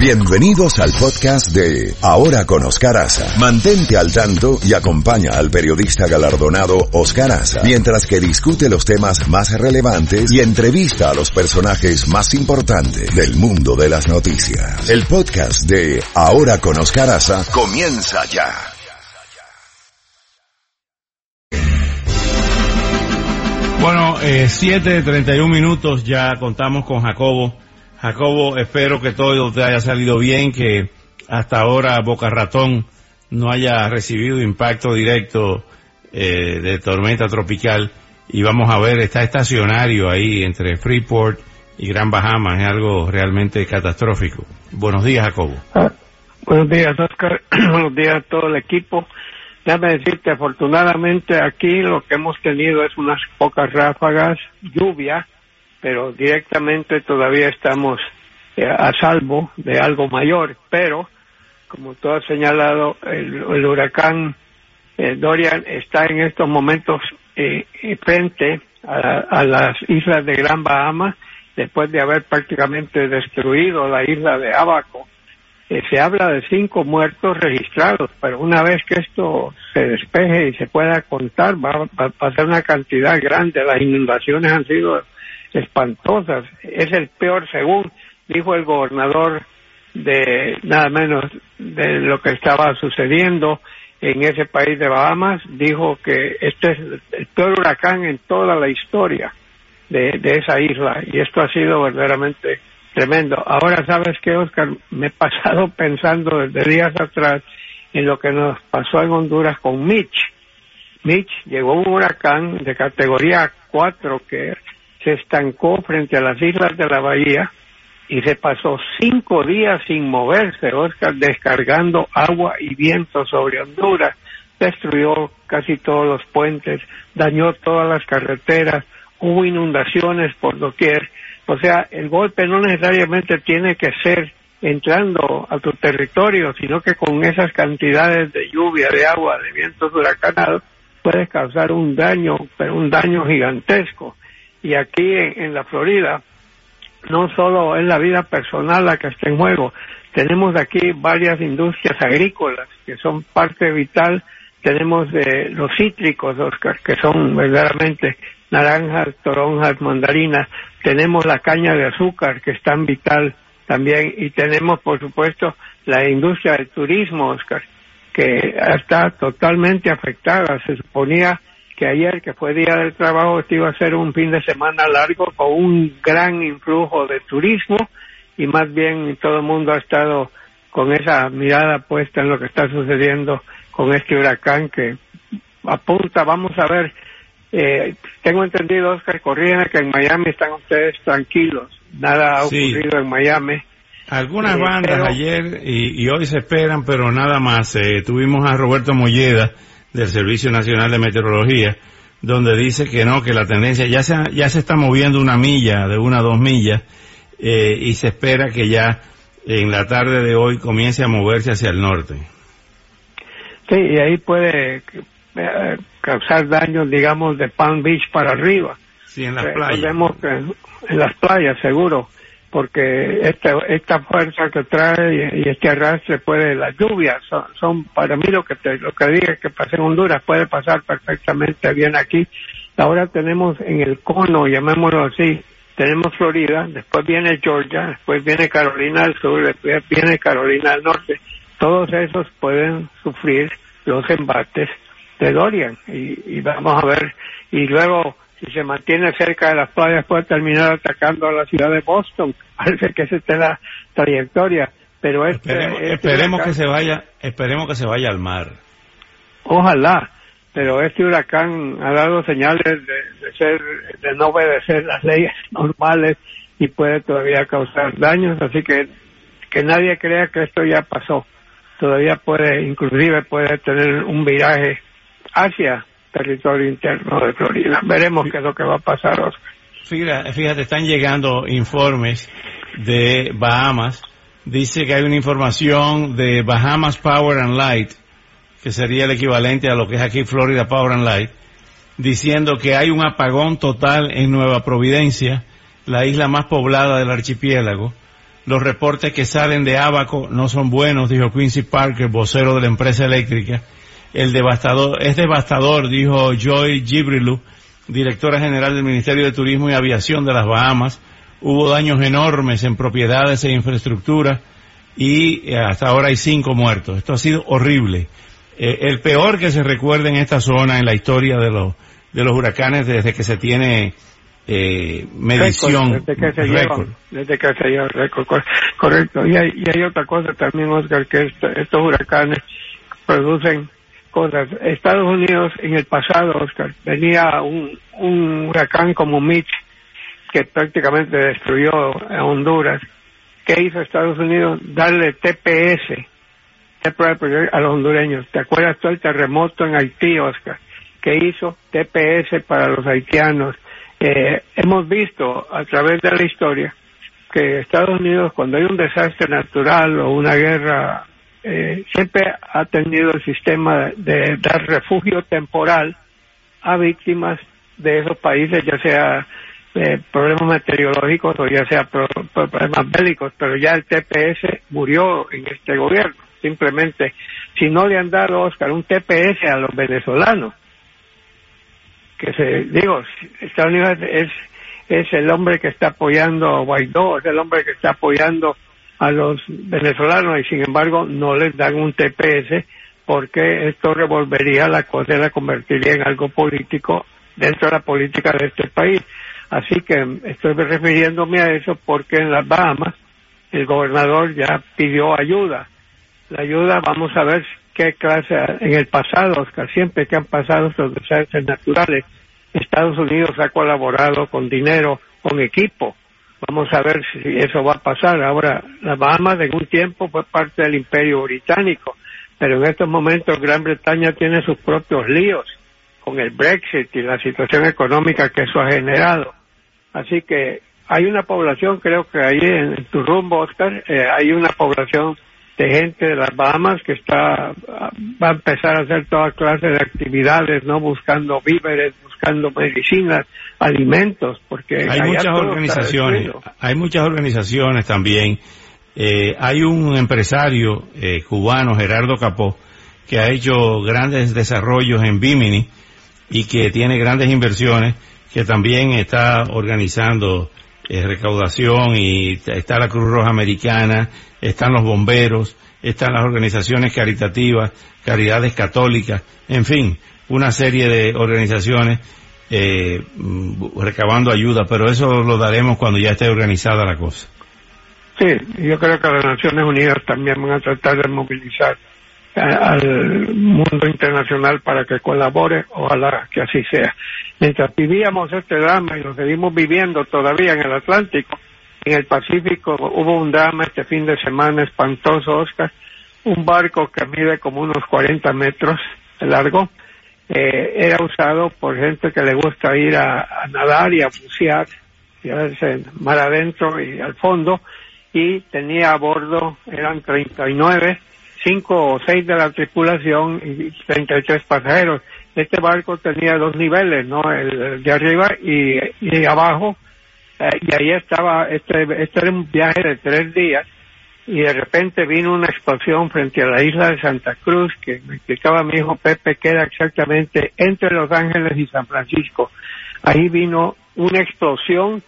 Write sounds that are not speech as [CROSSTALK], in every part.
Bienvenidos al podcast de Ahora con Oscar Aza. Mantente al tanto y acompaña al periodista galardonado Oscar Aza mientras que discute los temas más relevantes y entrevista a los personajes más importantes del mundo de las noticias. El podcast de Ahora con Oscar Aza comienza ya. Bueno, eh, 7.31 minutos ya contamos con Jacobo. Jacobo, espero que todo te haya salido bien, que hasta ahora Boca Ratón no haya recibido impacto directo eh, de tormenta tropical y vamos a ver, está estacionario ahí entre Freeport y Gran Bahama, es algo realmente catastrófico. Buenos días, Jacobo. Ah, buenos días, Oscar. [CLEARS THROAT] buenos días a todo el equipo. Déjame decirte, afortunadamente aquí lo que hemos tenido es unas pocas ráfagas, lluvia, pero directamente todavía estamos eh, a salvo de algo mayor. Pero, como tú has señalado, el, el huracán eh, Dorian está en estos momentos eh, frente a, a, las islas de Gran Bahama, después de haber prácticamente destruido la isla de Abaco. Eh, se habla de cinco muertos registrados, pero una vez que esto se despeje y se pueda contar, va, va a ser una cantidad grande. Las inundaciones han sido espantosas. Es el peor, según dijo el gobernador de nada menos de lo que estaba sucediendo en ese país de Bahamas, dijo que este es el peor huracán en toda la historia de, esa isla y esto ha sido verdaderamente tremendo. Ahora sabes que Oscar, me he pasado [LAUGHS] pensando desde días atrás en lo que nos pasó en Honduras con Mitch. Mitch llegó un huracán de categoría 4 que se estancó frente a las islas de la bahía y se pasó cinco días sin moverse, Oscar, descargando agua y viento sobre Honduras, destruyó casi todos los puentes, dañó todas las carreteras, hubo inundaciones por doquier, o sea, el golpe no necesariamente tiene que ser entrando a tu territorio, sino que con esas cantidades de lluvia, de agua, de vientos huracanados, puedes causar un daño, pero un daño gigantesco. Y aquí en, en la Florida, no solo es la vida personal la que está en juego, tenemos aquí varias industrias agrícolas que son parte vital, tenemos de los cítricos, Oscar, que son verdaderamente naranjas, toronjas, mandarinas, tenemos la caña de azúcar que es tan vital también. Y tenemos por supuesto la industria del turismo, Oscar, que está totalmente afectada. Se suponía que ayer, que fue día del trabajo, este iba a ser un fin de semana largo con un gran influjo de turismo y más bien todo el mundo ha estado con esa mirada puesta en lo que está sucediendo con este huracán que apunta, vamos a ver, eh, tengo entendido, Oscar Corriena, que en Miami están ustedes tranquilos, nada ha ocurrido sí. en Miami. Algunas eh, bandas pero... ayer y, y, hoy se esperan, pero nada más. Eh, tuvimos a Roberto Molleda del Servicio Nacional de Meteorología, donde dice que no, que la tendencia ya se, ya se está moviendo una milla, de una a dos millas, eh, y se espera que ya en la tarde de hoy comience a moverse hacia el norte. Sí, y ahí puede eh, causar daños, digamos, de Palm Beach para arriba. Sí, en las playas. Vemos que en las playas, seguro, porque esta, esta fuerza que trae y, este arrastre puede, las lluvias son, son para mí lo que te, lo que diga que pasa en Honduras puede pasar perfectamente bien aquí. Ahora tenemos en el cono, llamémoslo así, tenemos Florida, después viene Georgia, después viene Carolina del Sur, después viene Carolina del Norte. Todos esos pueden sufrir los embates de Dorian y vamos a ver y luego si se mantiene cerca de las playas puede terminar atacando a la ciudad de Boston [LAUGHS] parece que esa es la trayectoria. Pero este, esperemos, este esperemos huracán, que se vaya esperemos que se vaya al mar. Ojalá pero este huracán ha dado señales de, de ser de no obedecer las leyes [LAUGHS] normales y puede todavía causar daños así que que nadie crea que esto ya pasó. Todavía puede inclusive puede tener un viraje hacia territorio interno de Florida. Veremos qué es lo que va a pasar, Oscar. Fíjate, fíjate, están llegando informes de Bahamas. Dice que hay una información de Bahamas Power and Light, que sería el equivalente a lo que es aquí Florida Power and Light, diciendo que hay un apagón total en Nueva Providencia, la isla más poblada del archipiélago, los reportes que salen de Abaco no son buenos, dijo Quincy Parker, vocero de la empresa eléctrica. El devastador, es devastador, dijo Joy Gibrilu, directora general del Ministerio de Turismo y Aviación de las Bahamas. Hubo daños enormes en propiedades e infraestructura y eh, hasta ahora hay cinco muertos. Esto ha sido horrible. Eh, el peor que se recuerda en esta zona en la historia de los, de los huracanes desde que se tiene eh, medición. desde que se récord. desde que se lleva récord, correcto. Y hay, y hay otra cosa también, Oscar, que estos huracanes producen cosas. Estados Unidos en el pasado, Oscar, venía un, huracán como Mitch que prácticamente destruyó a Honduras. ¿Qué hizo Estados Unidos? Darle TPS a los hondureños. ¿Te acuerdas todo el terremoto en Haití, Oscar? ¿Qué hizo? TPS para los haitianos. Eh, hemos visto a través de la historia que Estados Unidos, cuando hay un desastre natural o una guerra eh, siempre ha tenido el sistema de dar refugio temporal a víctimas de esos países, ya sea eh, problemas meteorológicos o ya sea problemas bélicos, pero ya el TPS murió en este gobierno. Simplemente, si no le han dado, Oscar, un TPS a los venezolanos, que se, digo, Estados Unidos es, es el hombre que está apoyando a Guaidó, es el hombre que está apoyando a los venezolanos y sin embargo no les dan un TPS porque esto revolvería la cosa y la convertiría en algo político dentro de la política de este país. Así que estoy refiriéndome a eso porque en las Bahamas el gobernador ya pidió ayuda. La ayuda, vamos a ver qué clase, en el pasado, Oscar, siempre que han pasado estos desastres naturales, Estados Unidos ha colaborado con dinero, con equipo, Vamos a ver si eso va a pasar. Ahora, las Bahamas de un tiempo fue parte del imperio británico, pero en estos momentos Gran Bretaña tiene sus propios líos con el Brexit y la situación económica que eso ha generado. Así que hay una población, creo que ahí en, tu rumbo, Oscar, eh, hay una población de gente de las Bahamas que está va a empezar a hacer toda clase de actividades, no buscando víveres, buscando medicinas, alimentos, porque hay muchas organizaciones, hay muchas organizaciones también. Eh, hay un empresario eh, cubano, Gerardo Capó, que ha hecho grandes desarrollos en Bimini y que tiene grandes inversiones, que también está organizando eh, recaudación y está la Cruz Roja Americana, están los bomberos, están las organizaciones caritativas, caridades católicas, en fin, una serie de organizaciones eh, recabando ayuda, pero eso lo daremos cuando ya esté organizada la cosa. Sí, yo creo que las Naciones Unidas también van a tratar de movilizar al mundo internacional para que colabore, ojalá que así sea. Mientras vivíamos este drama y lo seguimos viviendo todavía en el Atlántico, en el Pacífico hubo un drama este fin de semana espantoso, Oscar, un barco que mide como unos 40 metros de largo, eh, era usado por gente que le gusta ir a, nadar y a bucear, y a verse mar adentro y al fondo, y tenía a bordo, eran 39, 5 o 6 de la tripulación y 33 pasajeros. Este barco tenía dos niveles, ¿no? El, de arriba y, y abajo, eh, y ahí estaba, este, este era un viaje de tres días, y de repente vino una explosión frente a la isla de Santa Cruz que me explicaba mi hijo Pepe que era exactamente entre Los Ángeles y San Francisco. Ahí vino una explosión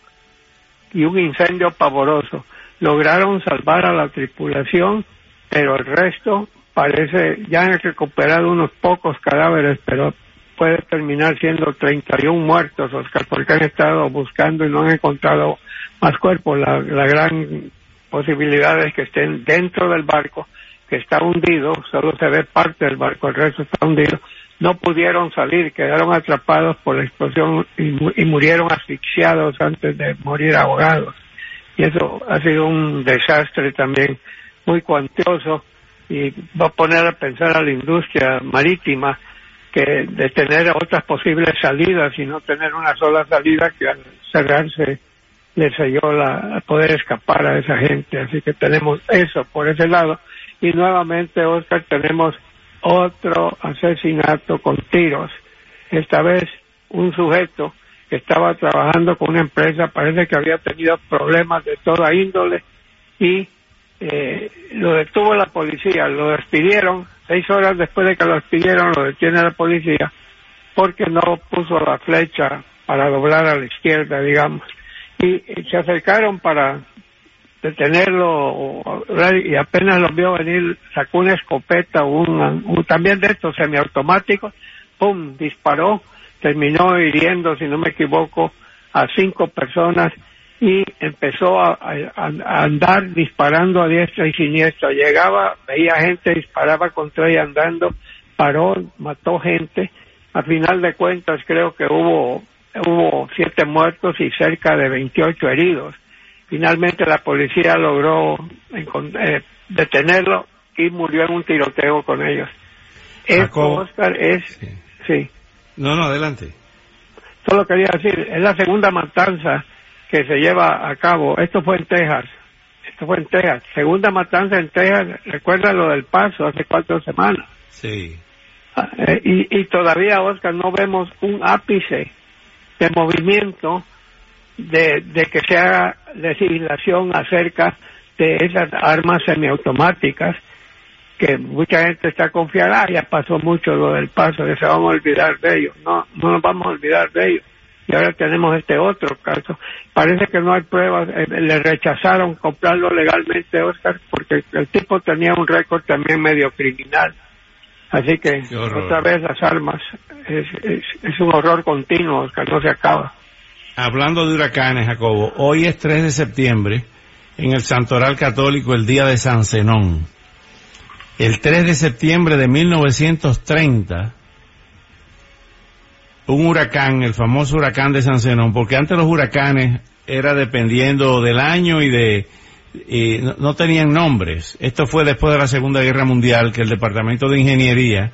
y un incendio pavoroso. Lograron salvar a la tripulación, pero el resto parece, ya han recuperado unos pocos cadáveres, pero puede terminar siendo 31 muertos, Oscar, porque han estado buscando y no han encontrado más cuerpos. La, la gran posibilidades que estén dentro del barco que está hundido, solo se ve parte del barco, el resto está hundido, no pudieron salir, quedaron atrapados por la explosión y, murieron asfixiados antes de morir ahogados. Y eso ha sido un desastre también muy cuantioso y va a poner a pensar a la industria marítima que de tener otras posibles salidas y no tener una sola salida que al cerrarse les ayudó a poder escapar a esa gente. Así que tenemos eso por ese lado. Y nuevamente, Oscar, tenemos otro asesinato con tiros. Esta vez un sujeto que estaba trabajando con una empresa, parece que había tenido problemas de toda índole y eh, lo detuvo la policía, lo despidieron, seis horas después de que lo despidieron lo detiene la policía porque no puso la flecha para doblar a la izquierda, digamos. Y, se acercaron para detenerlo y apenas lo vio venir, sacó una escopeta, un, también de estos semiautomáticos, ¡pum!, disparó, terminó hiriendo, si no me equivoco, a cinco personas y empezó a, andar disparando a diestra y siniestra. Llegaba, veía gente, disparaba contra ella andando, paró, mató gente. A final de cuentas creo que hubo, hubo siete muertos y cerca de 28 heridos. Finalmente la policía logró eh, detenerlo y murió en un tiroteo con ellos. Esto, Oscar, es... sí. No, no, adelante. Solo quería decir, es la segunda matanza que se lleva a cabo. Esto fue en Texas. Esto fue en Texas. Segunda matanza en Texas. Recuerda lo del paso hace cuatro semanas. Sí. Ah, eh, y, y todavía, Oscar, no vemos un ápice de movimiento de, de que se haga legislación acerca de esas armas semiautomáticas que mucha gente está confiada, ah, ya pasó mucho lo del paso, que se vamos a olvidar de ellos. No, no nos vamos a olvidar de ellos. Y ahora tenemos este otro caso. Parece que no hay pruebas. Eh, le rechazaron comprarlo legalmente, Oscar, porque el tipo tenía un récord también medio criminal. Así que otra vez las armas es, es, es un horror continuo, Oscar, no se acaba. Hablando de huracanes, Jacobo, hoy es 3 de septiembre, en el Santoral Católico, el día de San Zenón. El 3 de septiembre de 1930, un huracán, el famoso huracán de San Zenón, porque antes los huracanes era dependiendo del año y de no, tenían nombres. Esto fue después de la Segunda Guerra Mundial que el Departamento de Ingeniería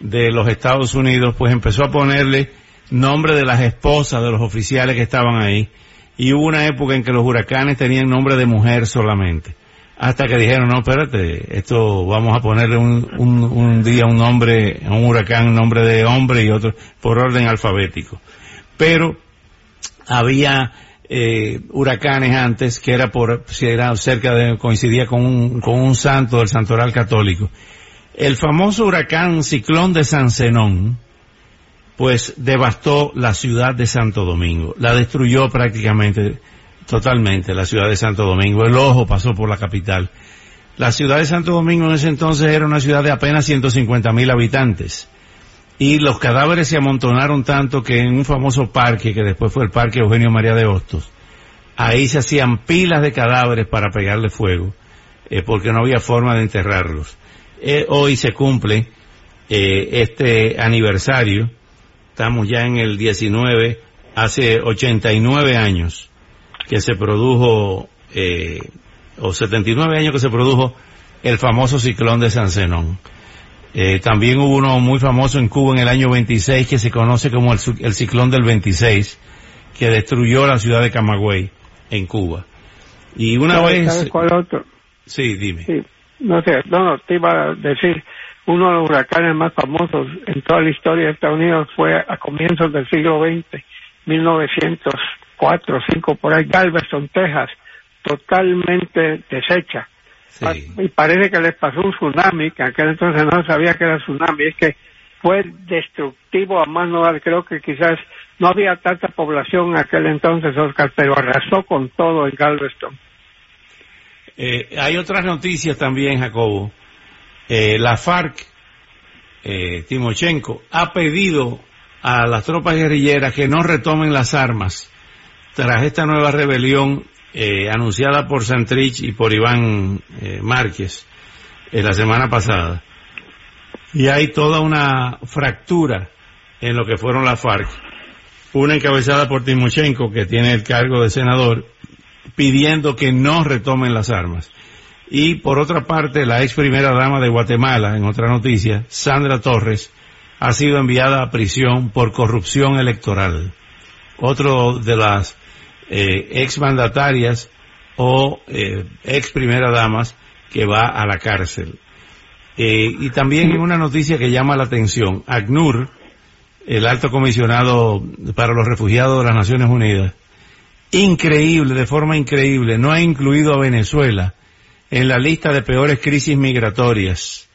de los Estados Unidos pues empezó a ponerle nombre de las esposas de los oficiales que estaban ahí y hubo una época en que los huracanes tenían nombre de mujer solamente hasta que dijeron, no, espérate, esto vamos a ponerle un, un, día un nombre, un huracán, un nombre de hombre y otro por orden alfabético. Pero había eh, huracanes antes que era por, si era cerca de, coincidía con un, con un santo del santoral católico. El famoso huracán ciclón de San Zenón, pues devastó la ciudad de Santo Domingo, la destruyó prácticamente Totalmente, la ciudad de Santo Domingo. El ojo pasó por la capital. La ciudad de Santo Domingo en ese entonces era una ciudad de apenas 150 mil habitantes. Y los cadáveres se amontonaron tanto que en un famoso parque, que después fue el Parque Eugenio María de Hostos, ahí se hacían pilas de cadáveres para pegarle fuego, eh, porque no había forma de enterrarlos. Eh, hoy se cumple eh, este aniversario, estamos ya en el 19, hace 89 años que se produjo, eh, o 79 años que se produjo el famoso ciclón de San Zenón. Eh, también hubo uno muy famoso en Cuba en el año 26 que se conoce como el, ciclón del 26, que destruyó la ciudad de Camagüey en Cuba. Y una vez... ¿Sabes cuál otro? Sí, dime. no sé, no, no, te iba a decir, uno de los huracanes más famosos en toda la historia de Estados Unidos fue a comienzos del siglo XX, 1900 cuatro o cinco por ahí, Galveston, Texas, totalmente deshecha. Y parece que les pasó un tsunami, que aquel entonces no sabía que era tsunami, es que fue destructivo a más no dar, creo que quizás no había tanta población en aquel entonces, Oscar, pero arrasó con todo en Galveston. Eh, hay otras noticias también, Jacobo. Eh, la FARC, eh, Timochenko, ha pedido a las tropas guerrilleras que no retomen las armas tras esta nueva rebelión eh, anunciada por Santrich y por Iván eh, Márquez eh, la semana pasada. Y hay toda una fractura en lo que fueron las FARC. Una encabezada por Timochenko, que tiene el cargo de senador, pidiendo que no retomen las armas. Y por otra parte, la ex primera dama de Guatemala, en otra noticia, Sandra Torres, ha sido enviada a prisión por corrupción electoral. Otro de las eh, ex mandatarias o eh, ex primera damas que va a la cárcel. Eh, y también en una noticia que llama la atención, ACNUR, el alto comisionado para los refugiados de las Naciones Unidas, increíble, de forma increíble, no ha incluido a Venezuela en la lista de peores crisis migratorias.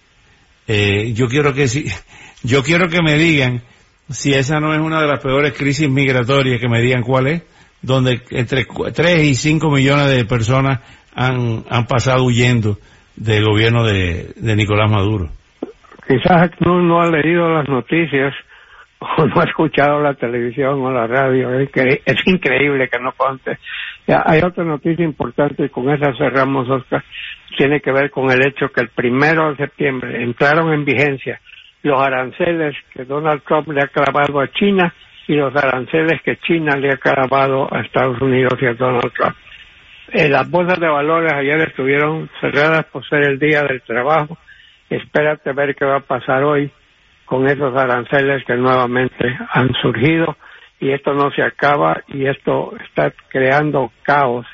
Eh, yo quiero que si, [LAUGHS] yo quiero que me digan si esa no es una de las peores crisis migratorias, que me digan cuál es, donde entre 3 y 5 millones de personas han, han pasado huyendo del gobierno de, de Nicolás Maduro. Quizás no, no ha leído las noticias [LAUGHS] o no ha escuchado la televisión o la radio. Es, es increíble que no conte. hay otra noticia importante y con esa cerramos, Oscar. Tiene que ver con el hecho que el primero de septiembre entraron en vigencia los aranceles que Donald Trump le ha clavado a China y los aranceles que China le ha clavado a Estados Unidos y a Donald Trump. Eh, las bolsas de valores ayer estuvieron cerradas por ser el día del trabajo. Espérate ver qué va a pasar hoy con esos aranceles que nuevamente han surgido y esto no se acaba y esto está creando caos,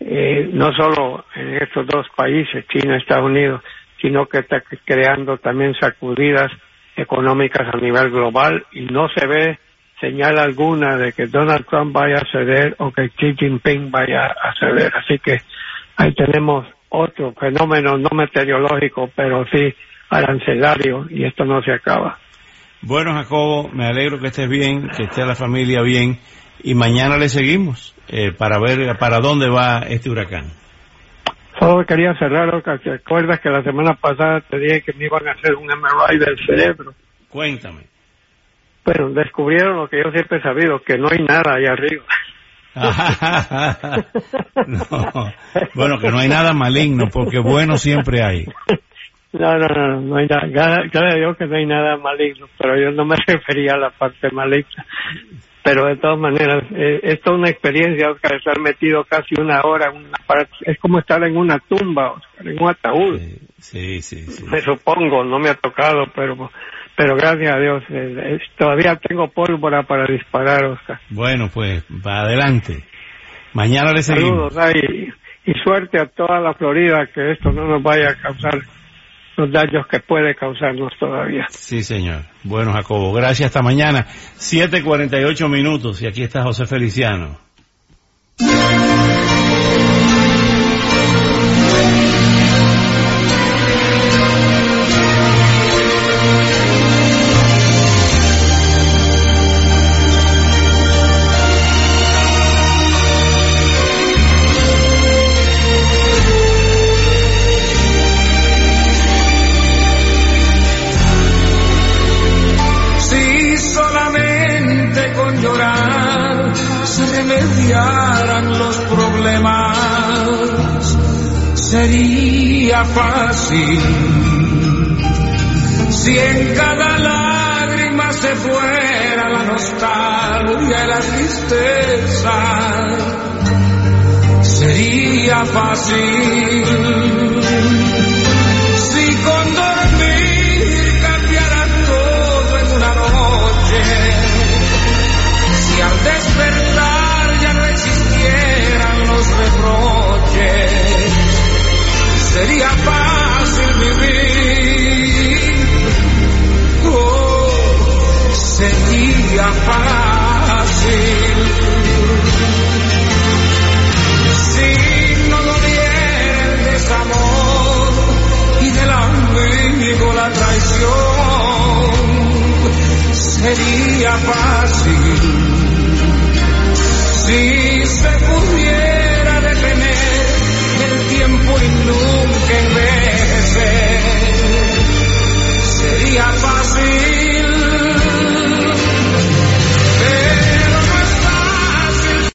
eh, no solo en estos dos países, China y Estados Unidos, sino que está creando también sacudidas económicas a nivel global y no se ve señal alguna de que Donald Trump vaya a ceder o que Xi Jinping vaya a ceder. Así que ahí tenemos otro fenómeno no meteorológico, pero sí arancelario y esto no se acaba. Bueno, Jacobo, me alegro que estés bien, que esté la familia bien y mañana le seguimos eh, para ver para dónde va este huracán. Solo quería cerrar, ¿te acuerdas que la semana pasada te dije que me iban a hacer un MRI del cerebro? Cuéntame. Bueno, descubrieron lo que yo siempre he sabido, que no hay nada ahí arriba. [LAUGHS] Bueno, que no hay nada maligno, porque bueno siempre hay. No, no, no, no hay nada. Gracias a Dios que no hay nada maligno, pero yo no me [LAUGHS] refería a la parte maligna. Pero de todas maneras, eh, es toda una experiencia, Oscar, estar metido casi una hora en una parte. Es como estar en una tumba, Oscar, en un ataúd. Sí, sí, sí. Me supongo, no me ha tocado, pero pero gracias a Dios, eh, todavía tengo pólvora para disparar, Oscar. Bueno, pues, adelante. Mañana le seguimos. Saludos, y, y suerte a toda la Florida, que esto no nos vaya a causar los daños que puede causarnos todavía. Sí, señor. Bueno, Jacobo, gracias. Hasta mañana. 7.48 minutos y aquí está José Feliciano. Sería fácil si en cada lágrima se fuera la nostalgia y la tristeza. Sería fácil si con dormir cambiara todo en una noche. Si al despertar reproches, sería fácil vivir. Oh, sería fácil. Si no doliera el desamor y del amigo la traición, sería fácil. Si se pudiera nunca